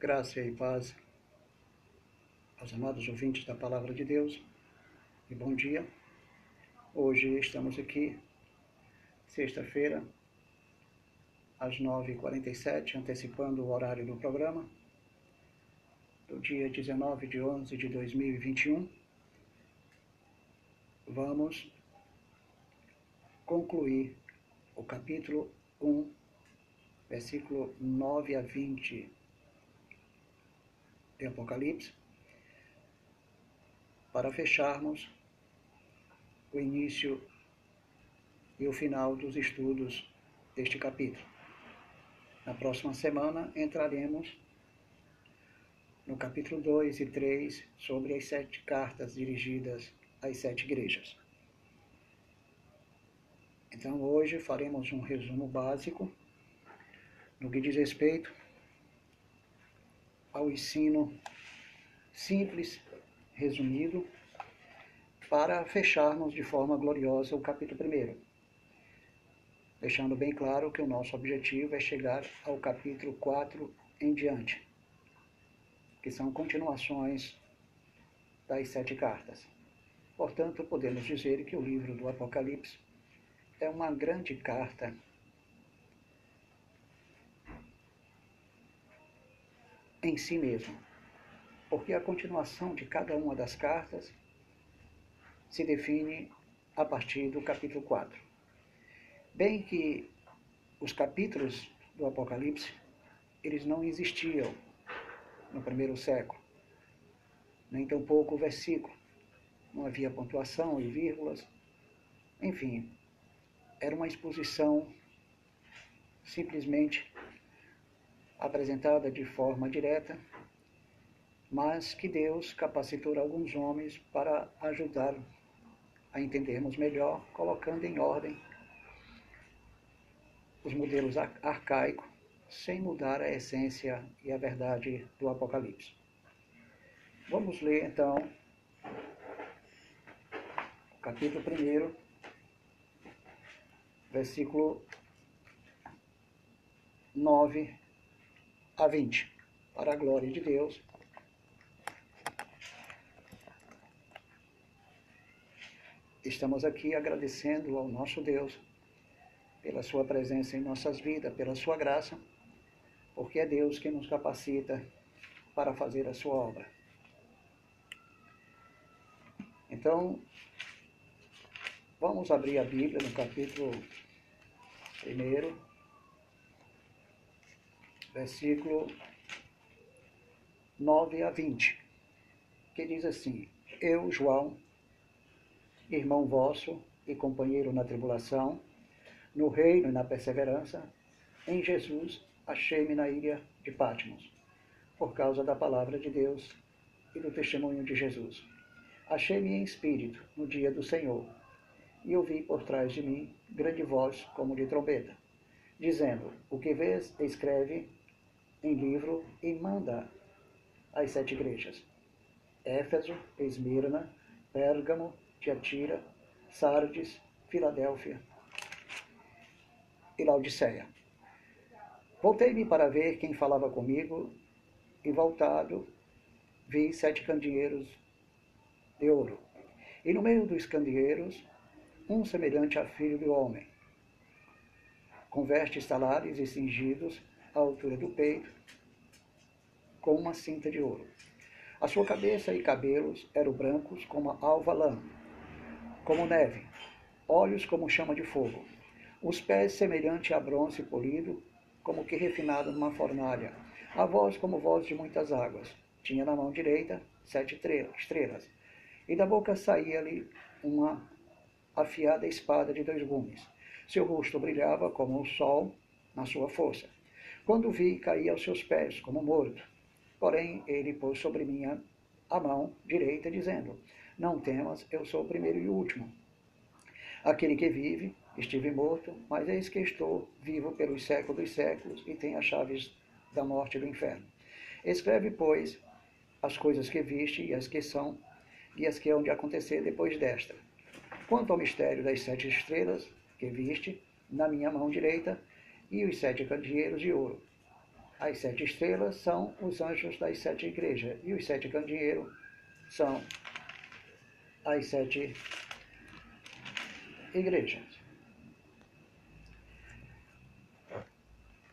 Graça e paz aos amados ouvintes da Palavra de Deus e bom dia. Hoje estamos aqui, sexta-feira, às 9h47, antecipando o horário do programa, do dia 19 de 11 de 2021. Vamos concluir o capítulo 1, versículo 9 a 20 de Apocalipse, para fecharmos o início e o final dos estudos deste capítulo. Na próxima semana entraremos no capítulo 2 e 3 sobre as sete cartas dirigidas às sete igrejas. Então hoje faremos um resumo básico no que diz respeito ao ensino simples, resumido, para fecharmos de forma gloriosa o capítulo 1. Deixando bem claro que o nosso objetivo é chegar ao capítulo 4 em diante, que são continuações das sete cartas. Portanto, podemos dizer que o livro do Apocalipse é uma grande carta em si mesmo, porque a continuação de cada uma das cartas se define a partir do capítulo 4. Bem que os capítulos do Apocalipse, eles não existiam no primeiro século, nem tampouco o versículo, não havia pontuação e vírgulas, enfim, era uma exposição simplesmente apresentada de forma direta, mas que Deus capacitou alguns homens para ajudar a entendermos melhor, colocando em ordem os modelos arcaicos, sem mudar a essência e a verdade do Apocalipse. Vamos ler então o capítulo 1, versículo 9 a 20. Para a glória de Deus. Estamos aqui agradecendo ao nosso Deus pela sua presença em nossas vidas, pela sua graça, porque é Deus que nos capacita para fazer a sua obra. Então, vamos abrir a Bíblia no capítulo 1 versículo 9 a 20, que diz assim: Eu, João, irmão vosso e companheiro na tribulação, no reino e na perseverança, em Jesus achei-me na ilha de Patmos, por causa da palavra de Deus e do testemunho de Jesus. Achei-me em espírito no dia do Senhor, e ouvi por trás de mim grande voz como de trombeta, dizendo: O que vês, escreve em livro e manda às sete igrejas: Éfeso, Esmirna, Pérgamo, Tiatira, Sardes, Filadélfia e Laodiceia. Voltei-me para ver quem falava comigo e, voltado, vi sete candeeiros de ouro. E no meio dos candeeiros, um semelhante a filho do homem, com vestes talares e cingidos à altura do peito, com uma cinta de ouro. A sua cabeça e cabelos eram brancos como a alva lã, como neve, olhos como chama de fogo, os pés semelhante a bronze polido, como que refinado numa fornalha, a voz como voz de muitas águas. Tinha na mão direita sete estrelas, e da boca saía-lhe uma afiada espada de dois gumes. Seu rosto brilhava como o sol na sua força. Quando vi, caí aos seus pés, como morto. Porém, ele pôs sobre mim a mão direita, dizendo: Não temas, eu sou o primeiro e o último. Aquele que vive, estive morto, mas eis que estou vivo pelos séculos dos séculos e tenho as chaves da morte e do inferno. Escreve, pois, as coisas que viste e as que são, e as que hão de acontecer depois desta. Quanto ao mistério das sete estrelas que viste na minha mão direita, e os sete candeeiros de ouro. As sete estrelas são os anjos das sete igrejas e os sete candeeiros são as sete igrejas.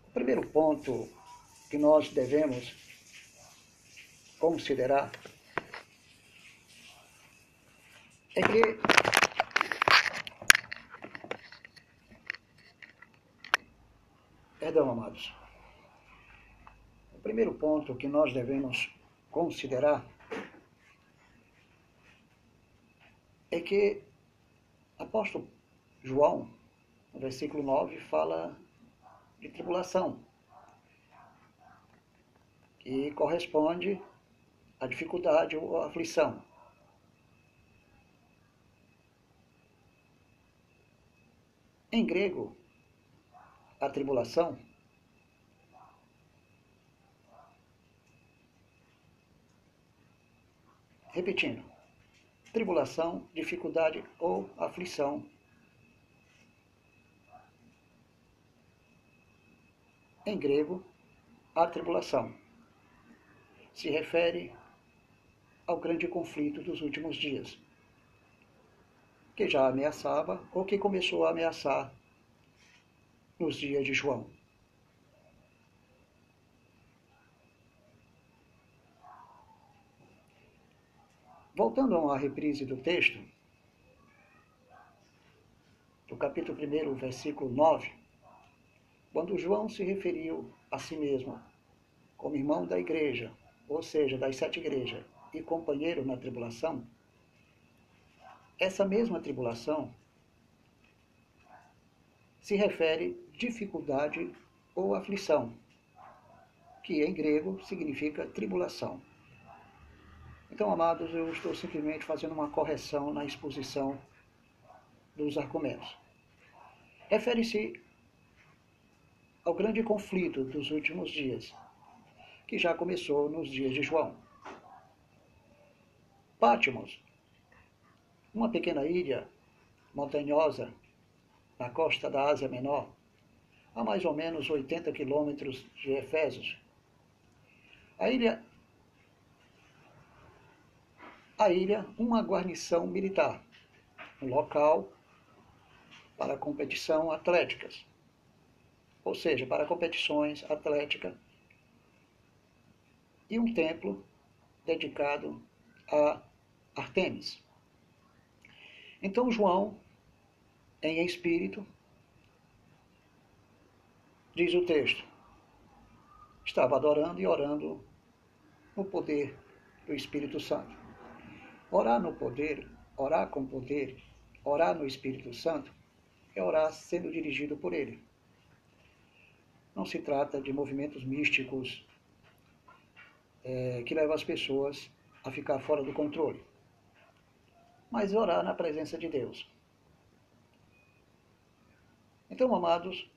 O primeiro ponto que nós devemos considerar é que Perdão, amados. O primeiro ponto que nós devemos considerar é que apóstolo João, no versículo 9, fala de tribulação, que corresponde à dificuldade ou à aflição. Em grego, a tribulação Repetindo, tribulação, dificuldade ou aflição. Em grego, a tribulação se refere ao grande conflito dos últimos dias, que já ameaçava ou que começou a ameaçar nos dias de João. Voltando a uma reprise do texto, do capítulo 1, versículo 9, quando João se referiu a si mesmo como irmão da igreja, ou seja, das sete igrejas, e companheiro na tribulação, essa mesma tribulação se refere dificuldade ou aflição, que em grego significa tribulação. Então, amados, eu estou simplesmente fazendo uma correção na exposição dos argumentos. Refere-se ao grande conflito dos últimos dias, que já começou nos dias de João. Pátimos, uma pequena ilha montanhosa na costa da Ásia Menor, a mais ou menos 80 quilômetros de Efésios. A ilha, a ilha, uma guarnição militar, um local para competição atléticas, ou seja, para competições atléticas, e um templo dedicado a Artemis. Então João, em espírito, diz o texto. Estava adorando e orando no poder do Espírito Santo. Orar no poder, orar com poder, orar no Espírito Santo, é orar sendo dirigido por Ele. Não se trata de movimentos místicos é, que levam as pessoas a ficar fora do controle, mas orar na presença de Deus. Então, amados,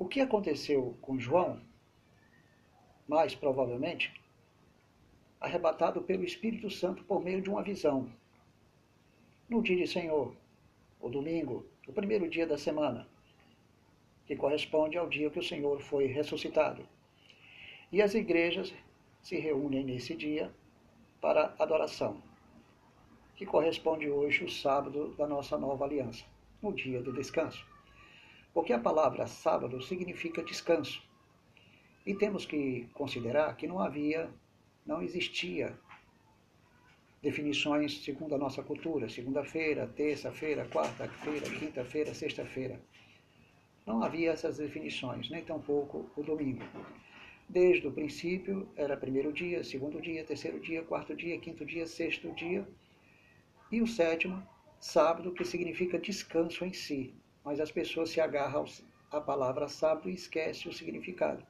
O que aconteceu com João, mais provavelmente, arrebatado pelo Espírito Santo por meio de uma visão. No dia de Senhor, o domingo, o primeiro dia da semana, que corresponde ao dia que o Senhor foi ressuscitado. E as igrejas se reúnem nesse dia para adoração, que corresponde hoje o sábado da nossa nova aliança, no dia do descanso. Porque a palavra sábado significa descanso. E temos que considerar que não havia, não existia definições segundo a nossa cultura, segunda-feira, terça-feira, quarta-feira, quinta-feira, sexta-feira. Não havia essas definições, nem tampouco o domingo. Desde o princípio era primeiro dia, segundo dia, terceiro dia, quarto dia, quinto dia, sexto dia e o sétimo, sábado, que significa descanso em si, mas as pessoas se agarram à palavra sábado e esquecem o significado.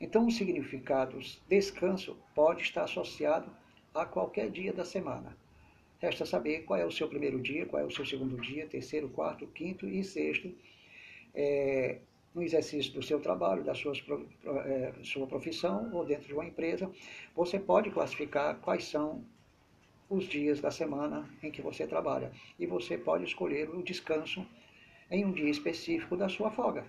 Então, o significado descanso pode estar associado a qualquer dia da semana. Resta saber qual é o seu primeiro dia, qual é o seu segundo dia, terceiro, quarto, quinto e sexto, é, no exercício do seu trabalho, da sua, é, sua profissão ou dentro de uma empresa, você pode classificar quais são os dias da semana em que você trabalha. E você pode escolher o descanso em um dia específico da sua folga.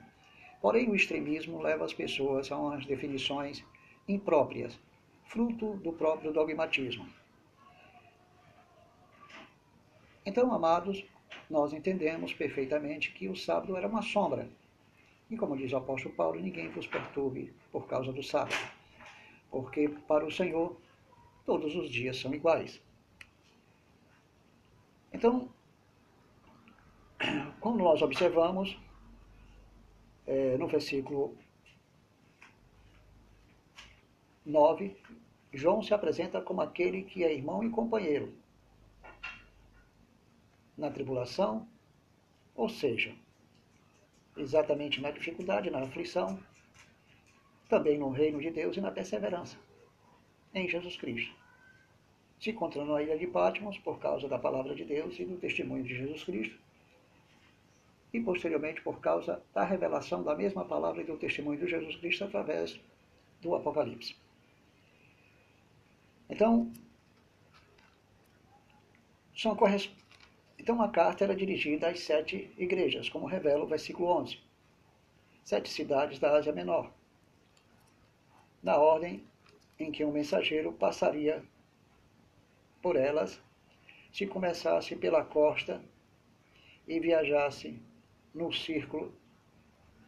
Porém, o extremismo leva as pessoas a umas definições impróprias, fruto do próprio dogmatismo. Então, amados, nós entendemos perfeitamente que o sábado era uma sombra. E como diz o apóstolo Paulo, ninguém vos perturbe por causa do sábado, porque para o Senhor todos os dias são iguais. Então, como nós observamos, é, no versículo 9, João se apresenta como aquele que é irmão e companheiro na tribulação, ou seja, exatamente na dificuldade, na aflição, também no reino de Deus e na perseverança em Jesus Cristo. Se encontrando na ilha de Patmos por causa da palavra de Deus e do testemunho de Jesus Cristo, e posteriormente por causa da revelação da mesma palavra e do testemunho de Jesus Cristo através do Apocalipse. Então, são então a carta era dirigida às sete igrejas, como revela o versículo 11. Sete cidades da Ásia Menor, na ordem em que um mensageiro passaria por elas se começasse pela costa e viajasse no círculo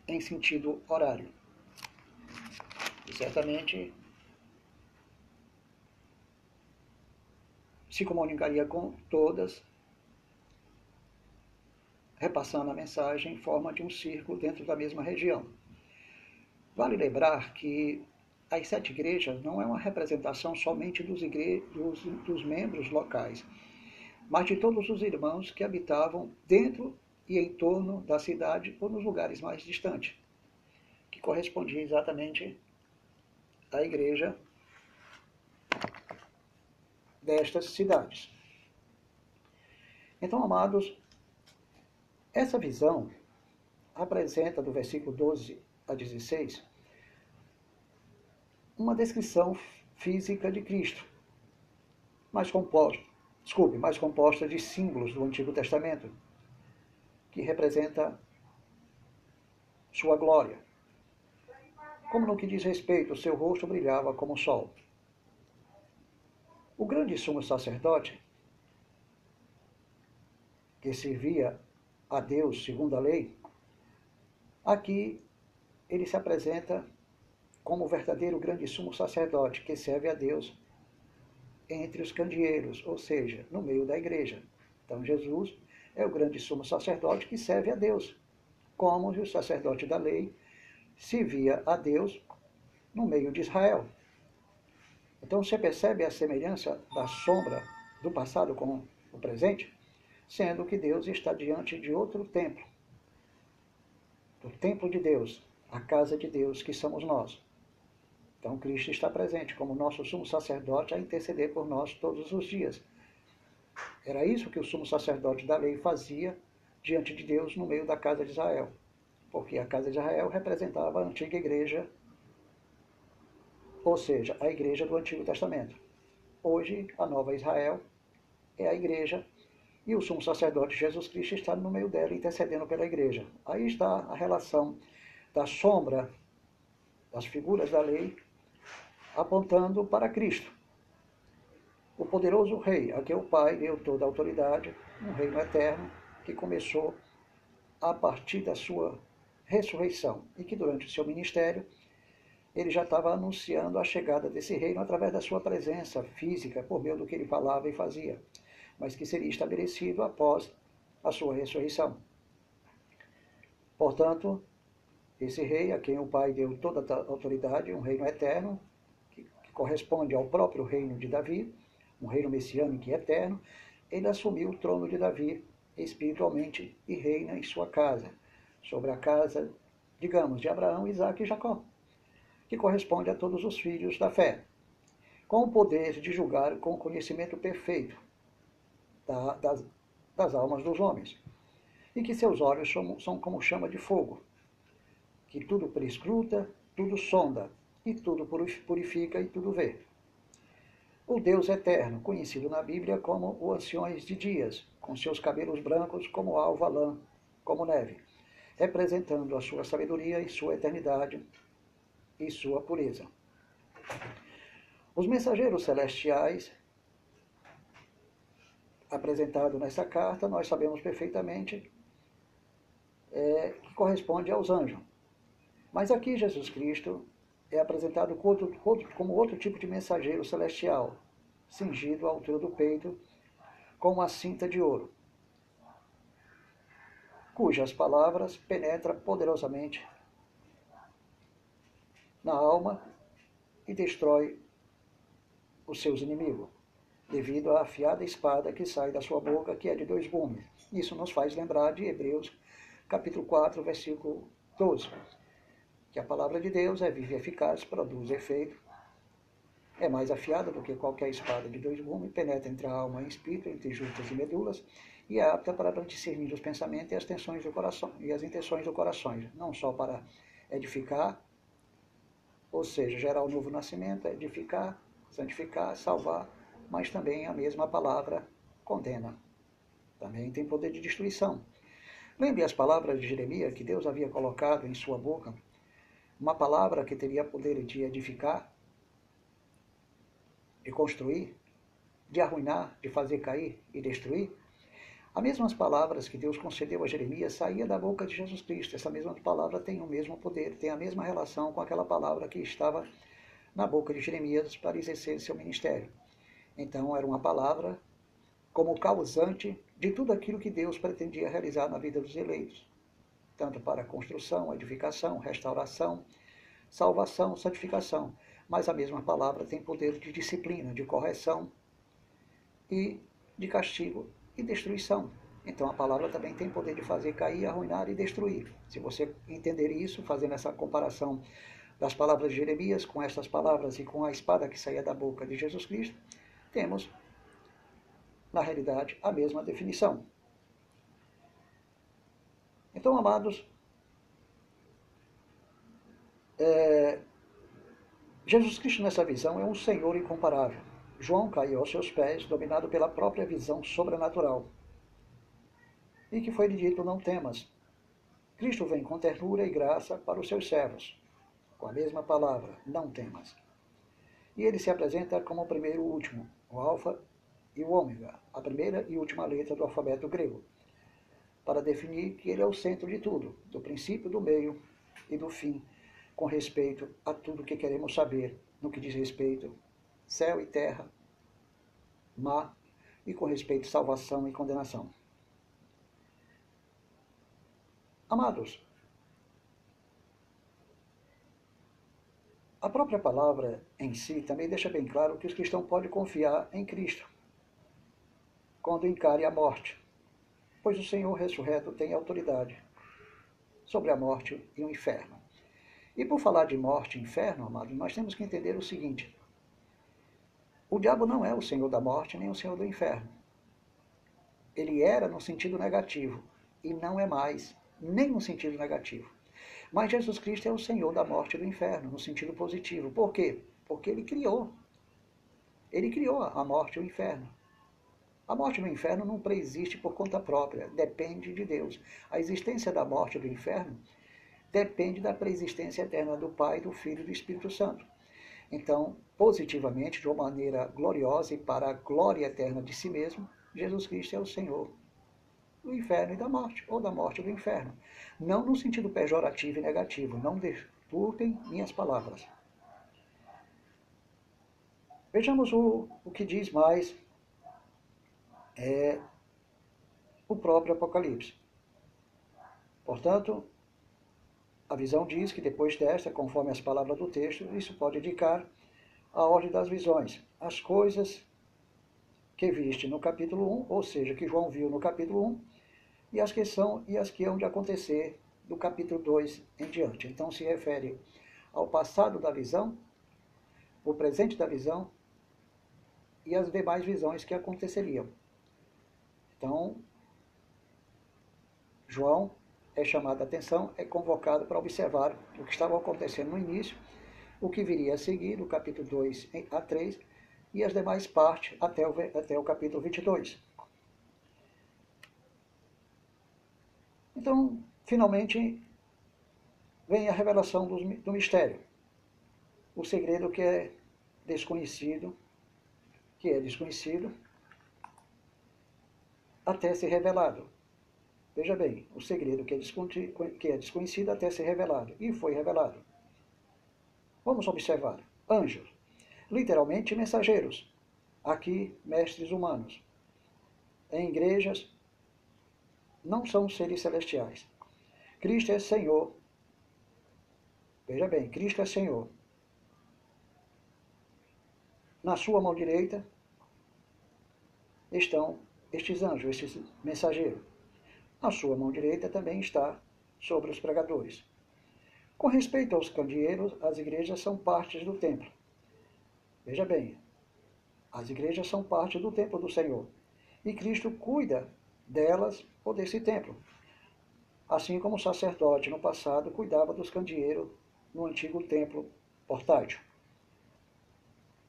em sentido horário. E certamente se comunicaria com todas, repassando a mensagem em forma de um círculo dentro da mesma região. Vale lembrar que as sete igrejas não é uma representação somente dos, igre... dos, dos membros locais, mas de todos os irmãos que habitavam dentro e em torno da cidade ou nos lugares mais distantes, que correspondia exatamente à igreja destas cidades. Então, amados, essa visão apresenta do versículo 12 a 16 uma descrição física de Cristo, mais composta, desculpe, mais composta de símbolos do Antigo Testamento, que representa sua glória. Como no que diz respeito, seu rosto brilhava como o sol. O grande sumo sacerdote, que servia a Deus segundo a lei, aqui ele se apresenta como o verdadeiro grande sumo sacerdote que serve a Deus entre os candeeiros, ou seja, no meio da igreja. Então Jesus é o grande sumo sacerdote que serve a Deus, como o sacerdote da lei servia a Deus no meio de Israel. Então você percebe a semelhança da sombra do passado com o presente, sendo que Deus está diante de outro templo, do templo de Deus, a casa de Deus, que somos nós. Então Cristo está presente como nosso sumo sacerdote a interceder por nós todos os dias. Era isso que o sumo sacerdote da lei fazia diante de Deus no meio da casa de Israel. Porque a casa de Israel representava a antiga igreja, ou seja, a igreja do Antigo Testamento. Hoje, a nova Israel é a igreja e o sumo sacerdote Jesus Cristo está no meio dela, intercedendo pela igreja. Aí está a relação da sombra das figuras da lei apontando para Cristo o poderoso rei, a quem o Pai deu toda a autoridade, um reino eterno que começou a partir da sua ressurreição e que durante o seu ministério ele já estava anunciando a chegada desse reino através da sua presença física, por meio do que ele falava e fazia, mas que seria estabelecido após a sua ressurreição. Portanto, esse rei, a quem o Pai deu toda a autoridade, um reino eterno, que corresponde ao próprio reino de Davi, um reino messiânico e eterno, ele assumiu o trono de Davi espiritualmente e reina em sua casa, sobre a casa, digamos, de Abraão, Isaac e Jacó, que corresponde a todos os filhos da fé, com o poder de julgar com o conhecimento perfeito da, das, das almas dos homens, e que seus olhos são, são como chama de fogo, que tudo prescruta, tudo sonda, e tudo purifica e tudo vê o Deus eterno, conhecido na Bíblia como o Anciões de Dias, com seus cabelos brancos como alva lã, como neve, representando a sua sabedoria e sua eternidade e sua pureza. Os mensageiros celestiais apresentados nessa carta, nós sabemos perfeitamente é, que corresponde aos anjos. Mas aqui Jesus Cristo é apresentado como outro tipo de mensageiro celestial, cingido à altura do peito com uma cinta de ouro, cujas palavras penetram poderosamente na alma e destrói os seus inimigos, devido à afiada espada que sai da sua boca, que é de dois gumes. Isso nos faz lembrar de Hebreus, capítulo 4, versículo 12, que a palavra de Deus é viva e eficaz, produz efeito, é mais afiada do que qualquer espada de dois gumes, penetra entre a alma e espírito, entre juntas e medulas, e é apta para discernir os pensamentos e as tensões do coração e as intenções do coração, não só para edificar, ou seja, gerar o um novo nascimento, edificar, santificar, salvar, mas também a mesma palavra condena. Também tem poder de destruição. Lembre as palavras de Jeremias que Deus havia colocado em sua boca, uma palavra que teria poder de edificar, de construir, de arruinar, de fazer cair e destruir, as mesmas palavras que Deus concedeu a Jeremias saía da boca de Jesus Cristo. Essa mesma palavra tem o mesmo poder, tem a mesma relação com aquela palavra que estava na boca de Jeremias para exercer seu ministério. Então era uma palavra como causante de tudo aquilo que Deus pretendia realizar na vida dos eleitos, tanto para construção, edificação, restauração, salvação, santificação mas a mesma palavra tem poder de disciplina, de correção e de castigo e destruição. Então a palavra também tem poder de fazer cair, arruinar e destruir. Se você entender isso, fazendo essa comparação das palavras de Jeremias com estas palavras e com a espada que saía da boca de Jesus Cristo, temos, na realidade, a mesma definição. Então, amados, é, Jesus Cristo, nessa visão, é um Senhor incomparável. João caiu aos seus pés, dominado pela própria visão sobrenatural. E que foi lhe dito: Não temas. Cristo vem com ternura e graça para os seus servos, com a mesma palavra: Não temas. E ele se apresenta como o primeiro e o último, o Alfa e o Ômega, a primeira e última letra do alfabeto grego, para definir que ele é o centro de tudo, do princípio, do meio e do fim com respeito a tudo que queremos saber no que diz respeito céu e terra, mar e com respeito salvação e condenação. Amados, a própria palavra em si também deixa bem claro que os cristãos podem confiar em Cristo quando encare a morte, pois o Senhor ressurreto tem autoridade sobre a morte e o inferno. E por falar de morte e inferno, amado, nós temos que entender o seguinte: o diabo não é o senhor da morte nem o senhor do inferno. Ele era no sentido negativo e não é mais, nem no sentido negativo. Mas Jesus Cristo é o senhor da morte e do inferno, no sentido positivo. Por quê? Porque ele criou. Ele criou a morte e o inferno. A morte no inferno não preexiste por conta própria, depende de Deus. A existência da morte do inferno depende da preexistência eterna do Pai, do Filho e do Espírito Santo. Então, positivamente, de uma maneira gloriosa e para a glória eterna de si mesmo, Jesus Cristo é o Senhor do inferno e da morte, ou da morte do inferno. Não no sentido pejorativo e negativo, não deturpem minhas palavras. Vejamos o, o que diz mais é, o próprio Apocalipse. Portanto, a visão diz que depois desta, conforme as palavras do texto, isso pode indicar a ordem das visões, as coisas que viste no capítulo 1, ou seja, que João viu no capítulo 1, e as que são e as que hão de acontecer do capítulo 2 em diante. Então se refere ao passado da visão, o presente da visão e as demais visões que aconteceriam. Então, João é chamado a atenção, é convocado para observar o que estava acontecendo no início, o que viria a seguir, do capítulo 2 a 3, e as demais partes até o, até o capítulo 22. Então, finalmente vem a revelação do, do mistério. O segredo que é desconhecido, que é desconhecido, até ser revelado. Veja bem, o segredo que é, que é desconhecido até ser revelado. E foi revelado. Vamos observar. Anjos, literalmente mensageiros. Aqui, mestres humanos. Em igrejas, não são seres celestiais. Cristo é Senhor. Veja bem, Cristo é Senhor. Na sua mão direita estão estes anjos, estes mensageiros. Na sua mão direita também está sobre os pregadores. Com respeito aos candeeiros, as igrejas são partes do templo. Veja bem, as igrejas são parte do templo do Senhor. E Cristo cuida delas ou desse templo. Assim como o sacerdote no passado cuidava dos candeeiros no antigo templo portátil.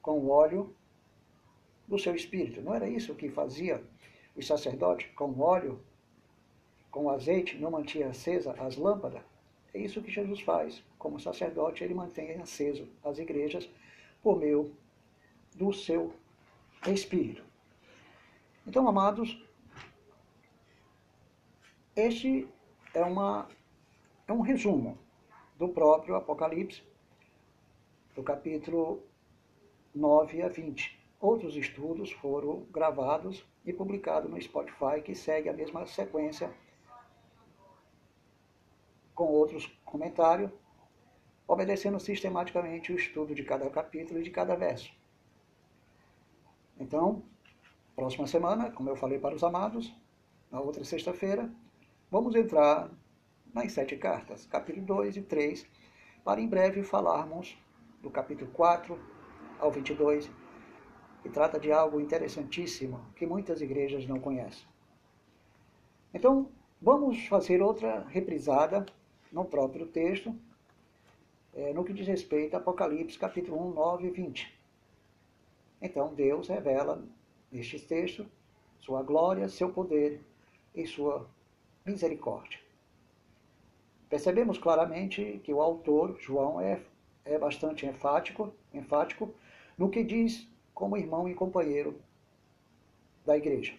Com o óleo do seu espírito. Não era isso que fazia o sacerdote com óleo, com azeite, não mantinha acesa as lâmpadas. É isso que Jesus faz. Como sacerdote, ele mantém aceso as igrejas por meio do seu espírito. Então, amados, este é, uma, é um resumo do próprio Apocalipse, do capítulo 9 a 20. Outros estudos foram gravados e publicados no Spotify, que segue a mesma sequência, com outros comentários, obedecendo sistematicamente o estudo de cada capítulo e de cada verso. Então, próxima semana, como eu falei para os amados, na outra sexta-feira, vamos entrar nas sete cartas, capítulo 2 e 3, para em breve falarmos do capítulo 4 ao 22 que trata de algo interessantíssimo que muitas igrejas não conhecem. Então, vamos fazer outra reprisada no próprio texto, é, no que diz respeito a Apocalipse, capítulo 1, 9 e 20. Então, Deus revela nestes textos sua glória, seu poder e sua misericórdia. Percebemos claramente que o autor, João, é, é bastante enfático, enfático no que diz como irmão e companheiro da igreja,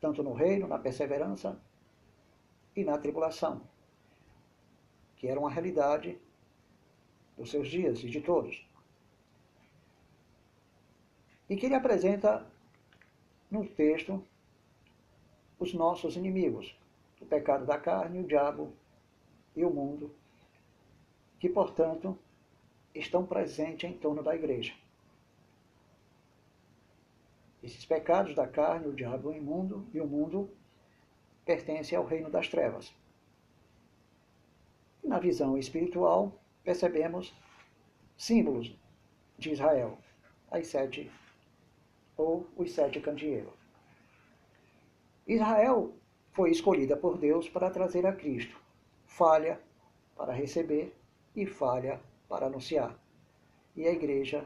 tanto no reino, na perseverança e na tribulação, que era uma realidade dos seus dias e de todos. E que ele apresenta no texto os nossos inimigos, o pecado da carne, o diabo e o mundo, que, portanto, estão presentes em torno da igreja. Esses pecados da carne, o diabo, imundo e o mundo pertencem ao reino das trevas. Na visão espiritual, percebemos símbolos de Israel, as sete ou os sete candeeiros. Israel foi escolhida por Deus para trazer a Cristo, falha para receber e falha para anunciar. E a igreja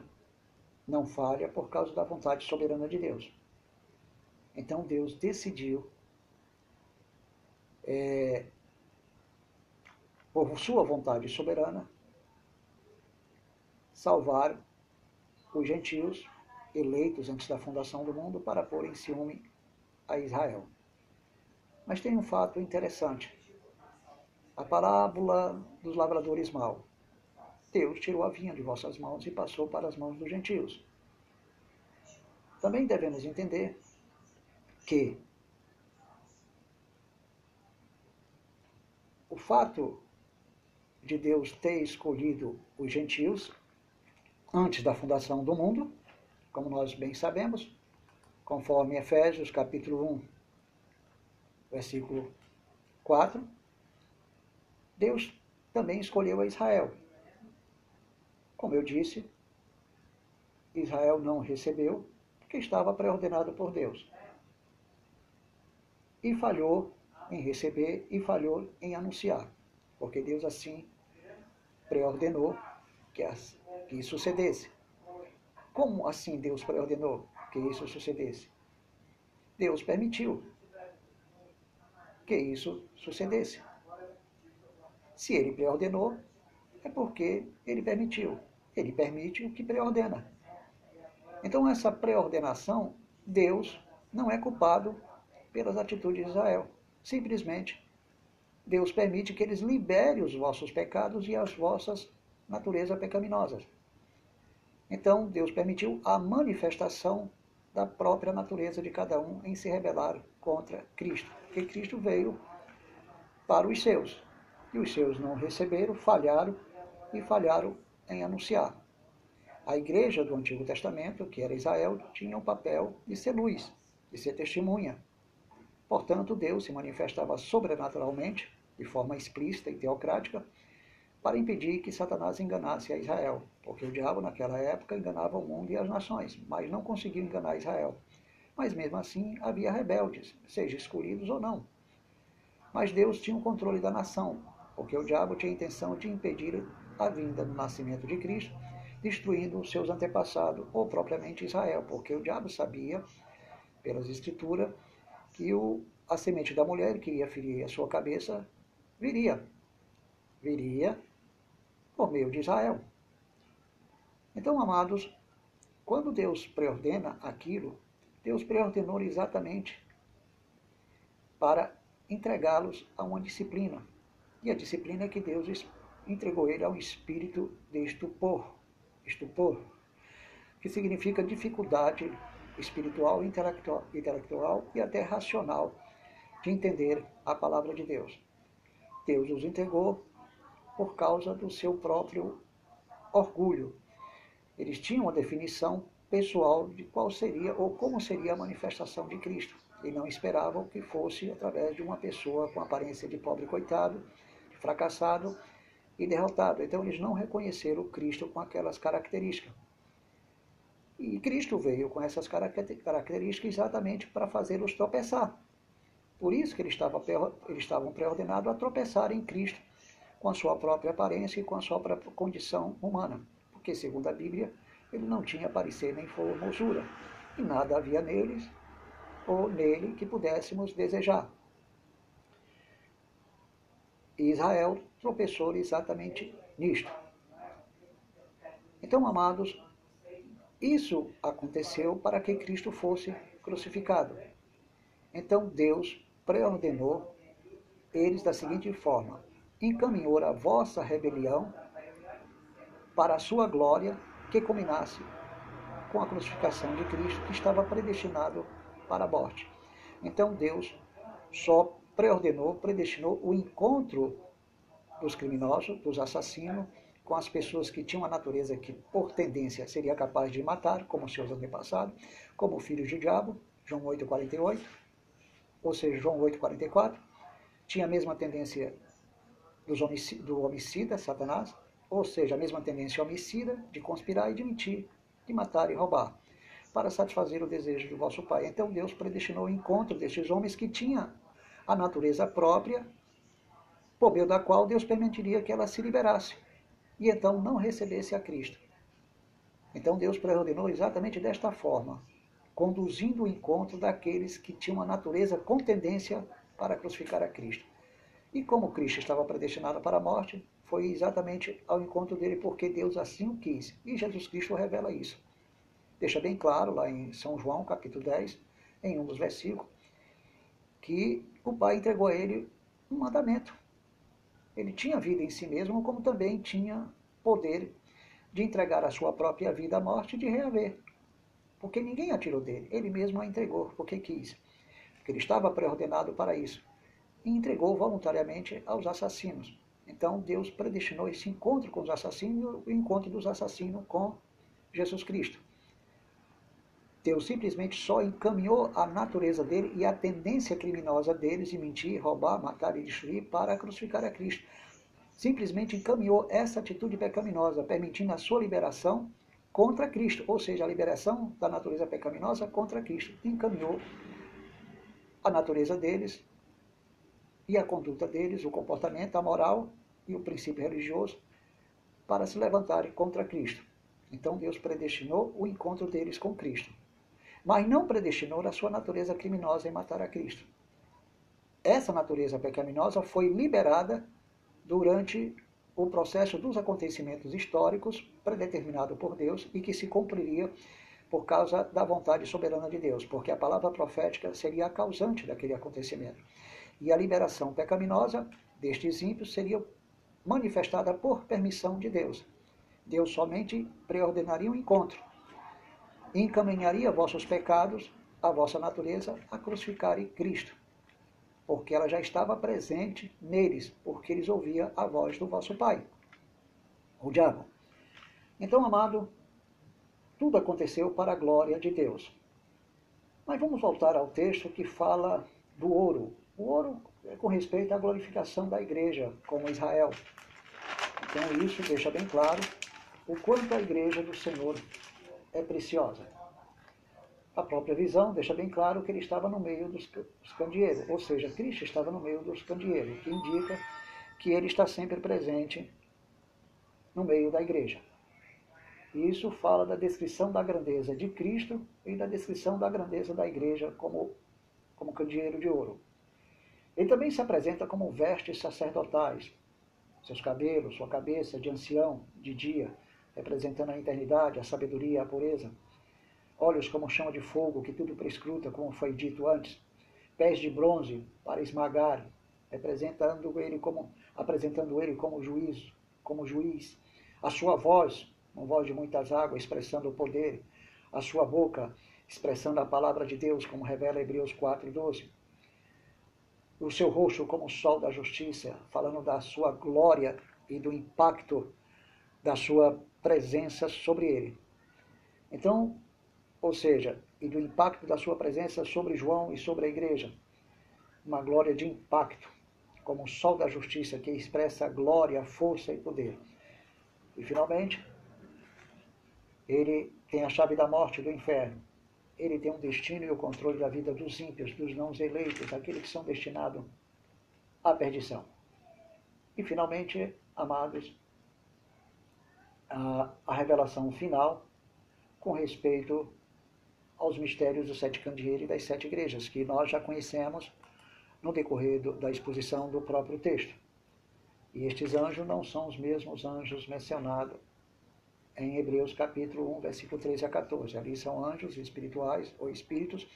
não falha por causa da vontade soberana de Deus. Então Deus decidiu, é, por sua vontade soberana, salvar os gentios eleitos antes da fundação do mundo para pôr em ciúme a Israel. Mas tem um fato interessante. A parábola dos lavradores mal. Deus tirou a vinha de vossas mãos e passou para as mãos dos gentios. Também devemos entender que o fato de Deus ter escolhido os gentios antes da fundação do mundo, como nós bem sabemos, conforme Efésios capítulo 1, versículo 4, Deus também escolheu a Israel. Como eu disse, Israel não recebeu, porque estava pré-ordenado por Deus. E falhou em receber e falhou em anunciar, porque Deus assim pré-ordenou que, que isso sucedesse. Como assim Deus pré-ordenou que isso sucedesse? Deus permitiu que isso sucedesse. Se ele preordenou, é porque ele permitiu. Ele permite o que preordena. Então, essa preordenação, Deus não é culpado pelas atitudes de Israel. Simplesmente, Deus permite que eles liberem os vossos pecados e as vossas naturezas pecaminosas. Então, Deus permitiu a manifestação da própria natureza de cada um em se rebelar contra Cristo. Porque Cristo veio para os seus. E os seus não receberam, falharam e falharam em anunciar. A igreja do Antigo Testamento, que era Israel, tinha o papel de ser luz, de ser testemunha. Portanto, Deus se manifestava sobrenaturalmente, de forma explícita e teocrática, para impedir que Satanás enganasse a Israel, porque o diabo naquela época enganava o mundo e as nações, mas não conseguiu enganar Israel. Mas mesmo assim havia rebeldes, seja escolhidos ou não. Mas Deus tinha o controle da nação, porque o diabo tinha a intenção de impedir a vinda do nascimento de Cristo, destruindo os seus antepassados, ou propriamente Israel, porque o diabo sabia, pelas escrituras, que o, a semente da mulher que ia ferir a sua cabeça viria. Viria por meio de Israel. Então, amados, quando Deus preordena aquilo, Deus preordenou exatamente para entregá-los a uma disciplina. E a disciplina é que Deus entregou ele ao espírito de estupor. Estupor, que significa dificuldade espiritual, intelectual, intelectual e até racional de entender a palavra de Deus. Deus os entregou por causa do seu próprio orgulho. Eles tinham uma definição pessoal de qual seria ou como seria a manifestação de Cristo. E não esperavam que fosse através de uma pessoa com aparência de pobre coitado, fracassado e derrotado. Então eles não reconheceram Cristo com aquelas características. E Cristo veio com essas características exatamente para fazê-los tropeçar. Por isso que eles estavam, pré-ordenados a tropeçar em Cristo com a sua própria aparência e com a sua própria condição humana. Porque, segundo a Bíblia, ele não tinha parecer nem formosura. E nada havia neles ou nele que pudéssemos desejar. Israel exatamente nisto. Então, amados, isso aconteceu para que Cristo fosse crucificado. Então Deus preordenou eles da seguinte forma: encaminhou a vossa rebelião para a sua glória, que culminasse com a crucificação de Cristo, que estava predestinado para a morte. Então Deus só preordenou, predestinou o encontro dos criminosos, dos assassinos, com as pessoas que tinham a natureza que, por tendência, seria capaz de matar, como seus antepassados, como filhos de diabo, João 8,48, ou seja, João 8,44, tinha a mesma tendência homicida, do homicida, Satanás, ou seja, a mesma tendência homicida de conspirar e de mentir, de matar e roubar, para satisfazer o desejo do vosso Pai. Então Deus predestinou o encontro destes homens que tinham a natureza própria, por meio da qual Deus permitiria que ela se liberasse e então não recebesse a Cristo. Então Deus preordenou exatamente desta forma, conduzindo o encontro daqueles que tinham a natureza com tendência para crucificar a Cristo. E como Cristo estava predestinado para a morte, foi exatamente ao encontro dele porque Deus assim o quis. E Jesus Cristo revela isso. Deixa bem claro lá em São João, capítulo 10, em um dos versículos, que o Pai entregou a ele um mandamento. Ele tinha vida em si mesmo, como também tinha poder de entregar a sua própria vida à morte e de reaver. Porque ninguém a tirou dele, ele mesmo a entregou, porque quis. Porque ele estava preordenado para isso. E entregou voluntariamente aos assassinos. Então Deus predestinou esse encontro com os assassinos, o encontro dos assassinos com Jesus Cristo. Deus simplesmente só encaminhou a natureza dele e a tendência criminosa deles de mentir, roubar, matar e destruir para crucificar a Cristo. Simplesmente encaminhou essa atitude pecaminosa, permitindo a sua liberação contra Cristo, ou seja, a liberação da natureza pecaminosa contra Cristo. Encaminhou a natureza deles e a conduta deles, o comportamento, a moral e o princípio religioso para se levantarem contra Cristo. Então Deus predestinou o encontro deles com Cristo mas não predestinou a sua natureza criminosa em matar a Cristo. Essa natureza pecaminosa foi liberada durante o processo dos acontecimentos históricos predeterminado por Deus e que se cumpriria por causa da vontade soberana de Deus, porque a palavra profética seria a causante daquele acontecimento. E a liberação pecaminosa destes ímpios seria manifestada por permissão de Deus. Deus somente preordenaria um encontro, encaminharia vossos pecados, a vossa natureza, a crucificar Cristo, porque ela já estava presente neles, porque eles ouviam a voz do vosso Pai, o diabo. Então, amado, tudo aconteceu para a glória de Deus. Mas vamos voltar ao texto que fala do ouro. O ouro é com respeito à glorificação da igreja como Israel. Então isso deixa bem claro o quanto a igreja do Senhor é preciosa. A própria visão deixa bem claro que ele estava no meio dos, candeeiros, ou seja, Cristo estava no meio dos candeeiros, que indica que ele está sempre presente no meio da igreja. E isso fala da descrição da grandeza de Cristo e da descrição da grandeza da igreja como, como candeeiro de ouro. Ele também se apresenta como vestes sacerdotais, seus cabelos, sua cabeça de ancião, de dia, representando a eternidade, a sabedoria, a pureza. Olhos como chama de fogo, que tudo prescruta, como foi dito antes. Pés de bronze para esmagar, representando ele como, apresentando ele como juízo, como juiz. A sua voz, uma voz de muitas águas, expressando o poder. A sua boca, expressando a palavra de Deus, como revela Hebreus 4 e 12. O seu rosto como o sol da justiça, falando da sua glória e do impacto da sua presença sobre ele. Então, ou seja, e do impacto da sua presença sobre João e sobre a igreja. Uma glória de impacto, como o sol da justiça que expressa glória, força e poder. E finalmente, ele tem a chave da morte do inferno. Ele tem um destino e o controle da vida dos ímpios, dos não eleitos, daqueles que são destinados à perdição. E finalmente, amados, a, a revelação final com respeito aos mistérios dos sete candeeiros e das sete igrejas, que nós já conhecemos no decorrer do, da exposição do próprio texto. E estes anjos não são os mesmos anjos mencionados em Hebreus capítulo 1, versículo 13 a 14. Ali são anjos espirituais ou espíritos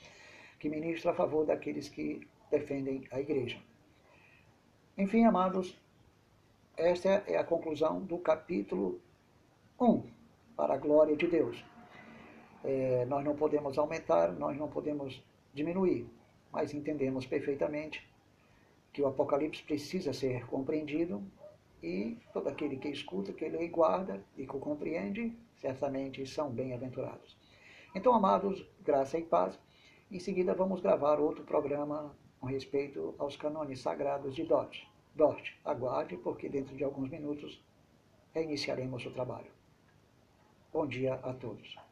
que ministram a favor daqueles que defendem a igreja. Enfim, amados, esta é a conclusão do capítulo 1, para a glória de Deus. É, nós não podemos aumentar, nós não podemos diminuir, mas entendemos perfeitamente que o Apocalipse precisa ser compreendido e todo aquele que escuta, que lê e guarda e que o compreende, certamente são bem-aventurados. Então, amados, graça e paz. Em seguida, vamos gravar outro programa com respeito aos canones sagrados de Dort. Dort, aguarde, porque dentro de alguns minutos reiniciaremos o trabalho. Bom dia a todos.